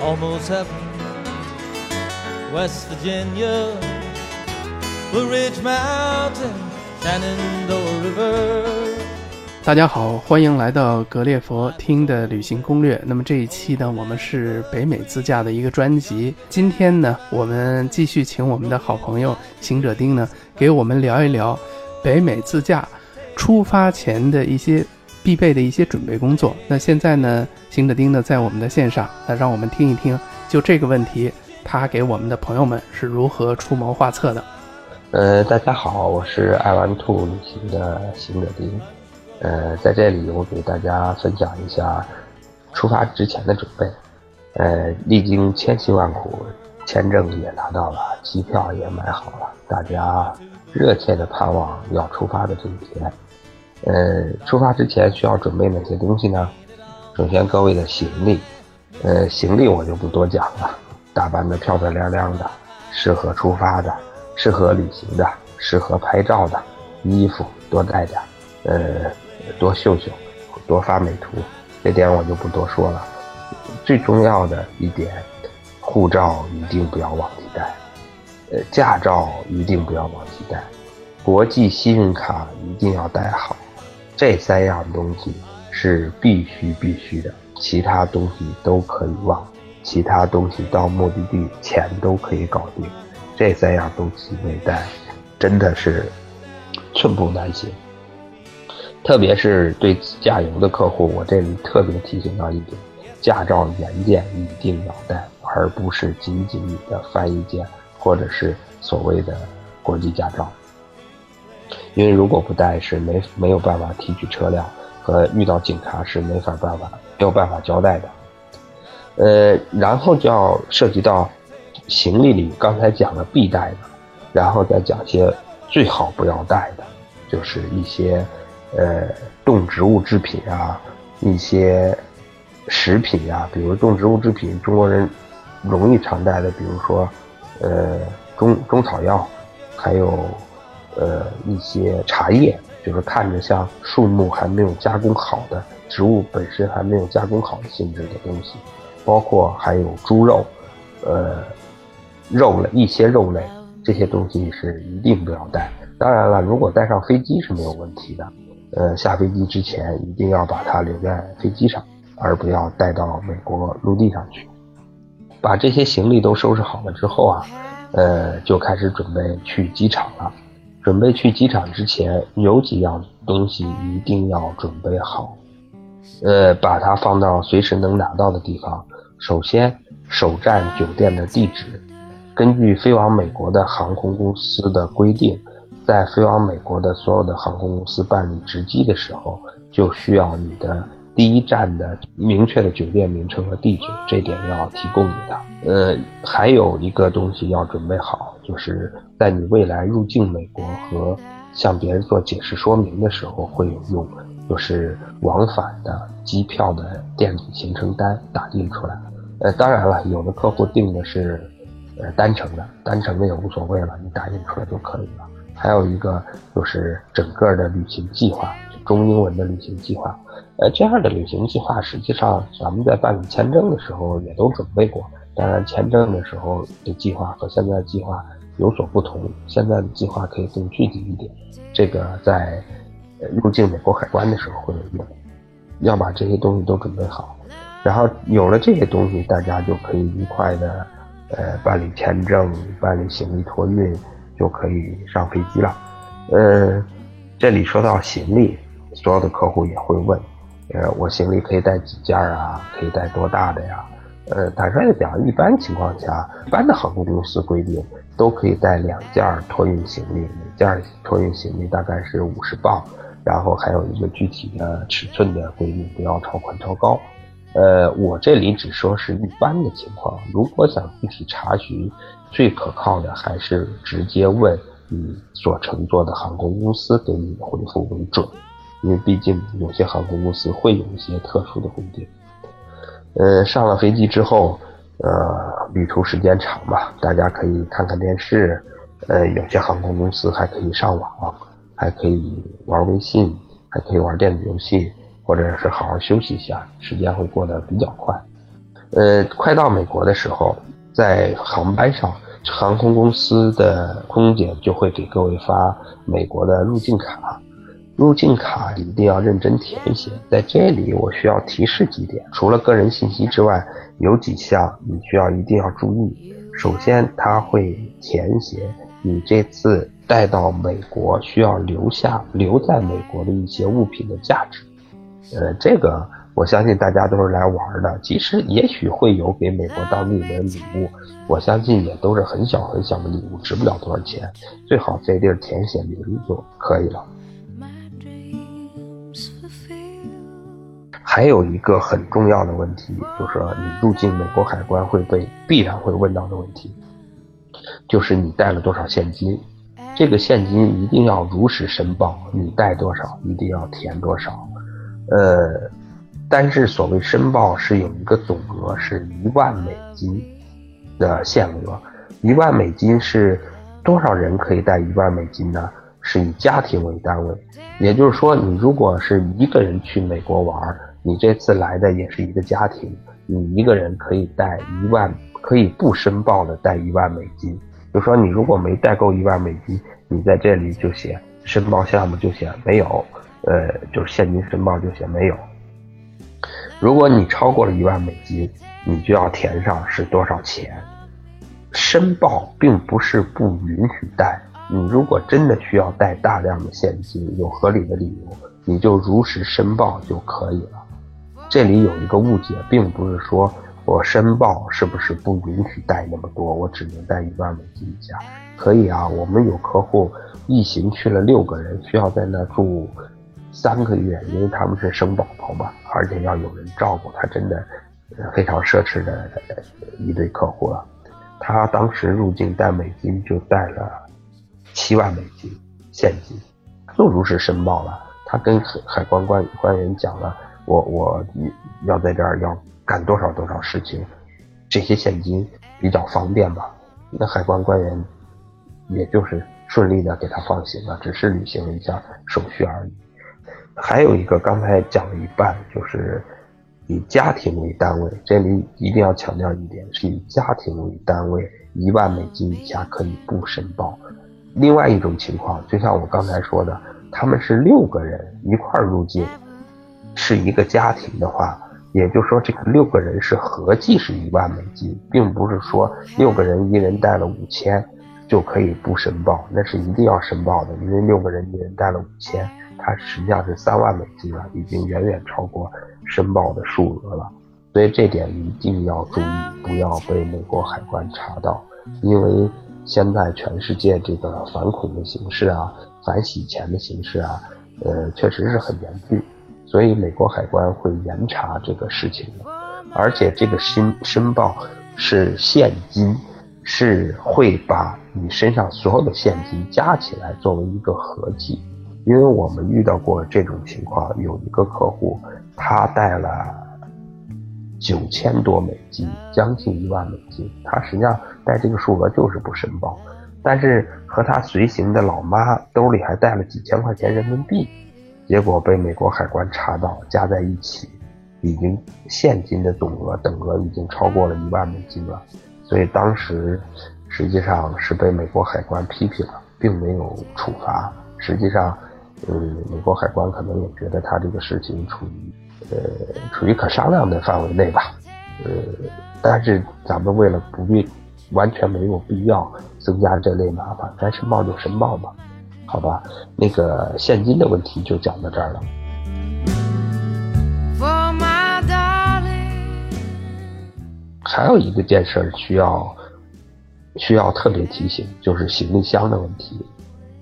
almost heaven. West Virginia, Blue Ridge Mountain, Shenandoah River. 大家好，欢迎来到格列佛听的旅行攻略。那么这一期呢，我们是北美自驾的一个专辑。今天呢，我们继续请我们的好朋友行者丁呢，给我们聊一聊北美自驾出发前的一些必备的一些准备工作。那现在呢，行者丁呢在我们的线上，那让我们听一听，就这个问题，他给我们的朋友们是如何出谋划策的。呃，大家好，我是爱玩兔旅行的行者丁。呃，在这里我给大家分享一下出发之前的准备。呃，历经千辛万苦，签证也拿到了，机票也买好了，大家热切的盼望要出发的这一天。呃，出发之前需要准备哪些东西呢？首先，各位的行李。呃，行李我就不多讲了，打扮的漂漂亮亮的，适合出发的，适合旅行的，适合拍照的衣服多带点。呃。多秀秀，多发美图，这点我就不多说了。最重要的一点，护照一定不要忘记带，呃，驾照一定不要忘记带，国际信用卡一定要带好。这三样东西是必须必须的，其他东西都可以忘，其他东西到目的地钱都可以搞定。这三样东西没带，真的是寸步难行。特别是对自驾游的客户，我这里特别提醒到一点：驾照原件一定要带，而不是仅仅你的翻译件或者是所谓的国际驾照。因为如果不带，是没没有办法提取车辆和遇到警察是没法办法没有办法交代的。呃，然后就要涉及到行李里刚才讲的必带的，然后再讲些最好不要带的，就是一些。呃，动植物制品啊，一些食品呀，比如动植物制品，中国人容易常带的，比如说，呃，中中草药，还有呃一些茶叶，就是看着像树木还没有加工好的植物本身还没有加工好的性质的东西，包括还有猪肉，呃，肉类一些肉类，这些东西是一定不要带。当然了，如果带上飞机是没有问题的。呃，下飞机之前一定要把它留在飞机上，而不要带到美国陆地上去。把这些行李都收拾好了之后啊，呃，就开始准备去机场了。准备去机场之前，有几样东西一定要准备好，呃，把它放到随时能拿到的地方。首先，首站酒店的地址，根据飞往美国的航空公司的规定。在飞往美国的所有的航空公司办理值机的时候，就需要你的第一站的明确的酒店名称和地址，这点要提供你的。呃，还有一个东西要准备好，就是在你未来入境美国和向别人做解释说明的时候会有用，就是往返的机票的电子行程单打印出来。呃，当然了，有的客户订的是呃单程的，单程的也无所谓了，你打印出来就可以了。还有一个就是整个的旅行计划，中英文的旅行计划。呃，这样的旅行计划，实际上咱们在办理签证的时候也都准备过。当然，签证的时候的计划和现在的计划有所不同，现在的计划可以更具体一点。这个在入境美国海关的时候会用，要把这些东西都准备好。然后有了这些东西，大家就可以愉快的呃办理签证、办理行李托运。就可以上飞机了。呃，这里说到行李，所有的客户也会问，呃，我行李可以带几件啊？可以带多大的呀？呃，坦率的讲，一般情况下，一般的航空公司规定都可以带两件托运行李，每件托运行李大概是五十磅，然后还有一个具体的尺寸的规定，不要超宽超高。呃，我这里只说是一般的情况，如果想具体查询。最可靠的还是直接问你所乘坐的航空公司给你的回复为准，因为毕竟有些航空公司会有一些特殊的规定。呃，上了飞机之后，呃，旅途时间长吧，大家可以看看电视，呃，有些航空公司还可以上网，还可以玩微信，还可以玩电子游戏，或者是好好休息一下，时间会过得比较快。呃，快到美国的时候，在航班上，航空公司的空姐就会给各位发美国的入境卡。入境卡一定要认真填写，在这里我需要提示几点。除了个人信息之外，有几项你需要一定要注意。首先，他会填写你这次带到美国需要留下留在美国的一些物品的价值。呃，这个我相信大家都是来玩的，其实也许会有给美国当地人礼物，我相信也都是很小很小的礼物，值不了多少钱。最好这地儿填写名就可以了。还有一个很重要的问题，就是你入境美国海关会被必然会问到的问题，就是你带了多少现金，这个现金一定要如实申报，你带多少一定要填多少，呃，但是所谓申报是有一个总额是一万美金的限额，一万美金是多少人可以带一万美金呢？是以家庭为单位，也就是说，你如果是一个人去美国玩。你这次来的也是一个家庭，你一个人可以带一万，可以不申报的带一万美金。就说你如果没带够一万美金，你在这里就写申报项目就写没有，呃，就是现金申报就写没有。如果你超过了一万美金，你就要填上是多少钱。申报并不是不允许带，你如果真的需要带大量的现金，有合理的理由，你就如实申报就可以了。这里有一个误解，并不是说我申报是不是不允许带那么多，我只能带一万美金以下，可以啊。我们有客户一行去了六个人，需要在那住三个月，因为他们是生宝宝嘛，而且要有人照顾，他真的非常奢侈的一对客户了。他当时入境带美金就带了七万美金现金，就如实申报了。他跟海海关官官员讲了。我我要在这儿要干多少多少事情，这些现金比较方便吧？那海关官员也就是顺利的给他放行了，只是履行了一下手续而已。还有一个刚才讲了一半，就是以家庭为单位，这里一定要强调一点，是以家庭为单位，一万美金以下可以不申报。另外一种情况，就像我刚才说的，他们是六个人一块入境。是一个家庭的话，也就是说，这个六个人是合计是一万美金，并不是说六个人一人带了五千就可以不申报，那是一定要申报的，因为六个人一人带了五千，它实际上是三万美金了，已经远远超过申报的数额了，所以这点一定要注意，不要被美国海关查到，因为现在全世界这个反恐的形势啊，反洗钱的形式啊，呃，确实是很严峻。所以美国海关会严查这个事情的，而且这个申申报是现金，是会把你身上所有的现金加起来作为一个合计。因为我们遇到过这种情况，有一个客户他带了九千多美金，将近一万美金，他实际上带这个数额就是不申报，但是和他随行的老妈兜里还带了几千块钱人民币。结果被美国海关查到，加在一起，已经现金的总额等额已经超过了一万美金了，所以当时实际上是被美国海关批评了，并没有处罚。实际上，嗯，美国海关可能也觉得他这个事情处于呃处于可商量的范围内吧，呃，但是咱们为了不必完全没有必要增加这类麻烦，该申报就申报吧。好吧，那个现金的问题就讲到这儿了。还有一个件事需要需要特别提醒，就是行李箱的问题。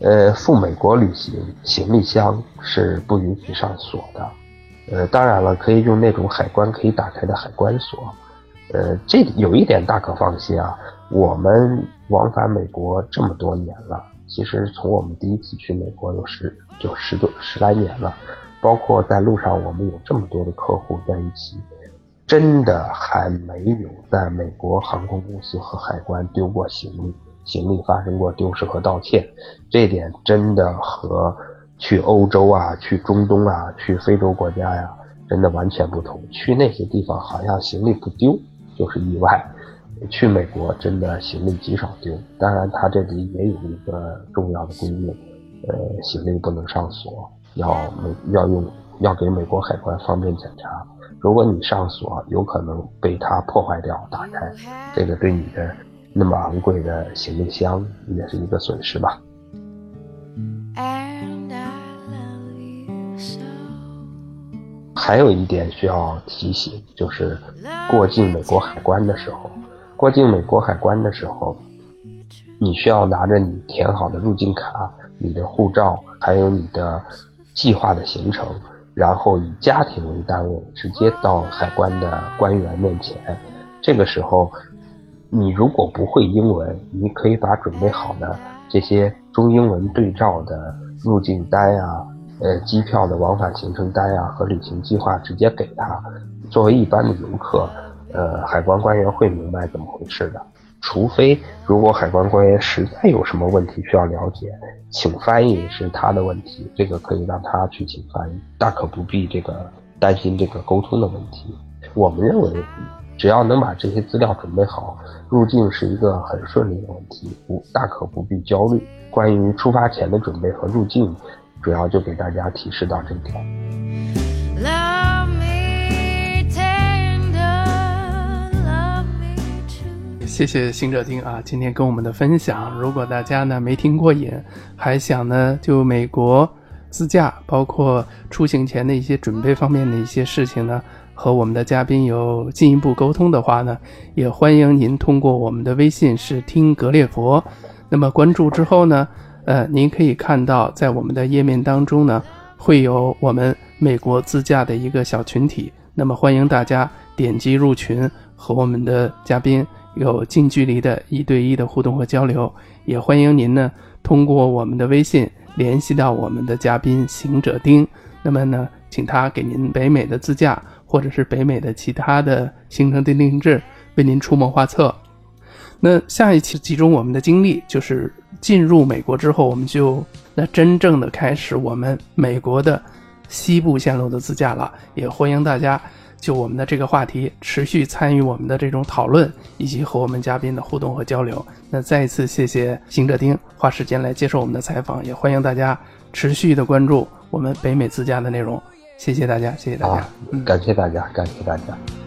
呃，赴美国旅行，行李箱是不允许上锁的。呃，当然了，可以用那种海关可以打开的海关锁。呃，这有一点大可放心啊，我们往返美国这么多年了。其实从我们第一次去美国有十就十多十来年了，包括在路上我们有这么多的客户在一起，真的还没有在美国航空公司和海关丢过行李，行李发生过丢失和盗窃，这点真的和去欧洲啊、去中东啊、去非洲国家呀，真的完全不同。去那些地方好像行李不丢，就是意外。去美国真的行李极少丢，当然它这里也有一个重要的规定，呃，行李不能上锁，要美要用要给美国海关方便检查。如果你上锁，有可能被它破坏掉打开，这个对你的那么昂贵的行李箱也是一个损失吧。还有一点需要提醒，就是过境美国海关的时候，过境美国海关的时候，你需要拿着你填好的入境卡、你的护照，还有你的计划的行程，然后以家庭为单位，直接到海关的官员面前。这个时候，你如果不会英文，你可以把准备好的这些中英文对照的入境单啊。呃，机票的往返行程单呀和旅行计划直接给他。作为一般的游客，呃，海关官员会明白怎么回事的。除非如果海关官员实在有什么问题需要了解，请翻译是他的问题，这个可以让他去请翻译，大可不必这个担心这个沟通的问题。我们认为，只要能把这些资料准备好，入境是一个很顺利的问题，不大可不必焦虑。关于出发前的准备和入境。主要就给大家提示到这点。谢谢行者丁啊，今天跟我们的分享。如果大家呢没听过瘾，还想呢就美国自驾，包括出行前的一些准备方面的一些事情呢，和我们的嘉宾有进一步沟通的话呢，也欢迎您通过我们的微信是听格列佛，那么关注之后呢。呃，您可以看到，在我们的页面当中呢，会有我们美国自驾的一个小群体。那么欢迎大家点击入群，和我们的嘉宾有近距离的一对一的互动和交流。也欢迎您呢，通过我们的微信联系到我们的嘉宾行者丁。那么呢，请他给您北美的自驾，或者是北美的其他的行程订定制，为您出谋划策。那下一期集中我们的精力，就是进入美国之后，我们就那真正的开始我们美国的西部线路的自驾了。也欢迎大家就我们的这个话题持续参与我们的这种讨论，以及和我们嘉宾的互动和交流。那再一次谢谢行者丁花时间来接受我们的采访，也欢迎大家持续的关注我们北美自驾的内容。谢谢大家，谢谢大家，感谢大家，感谢大家。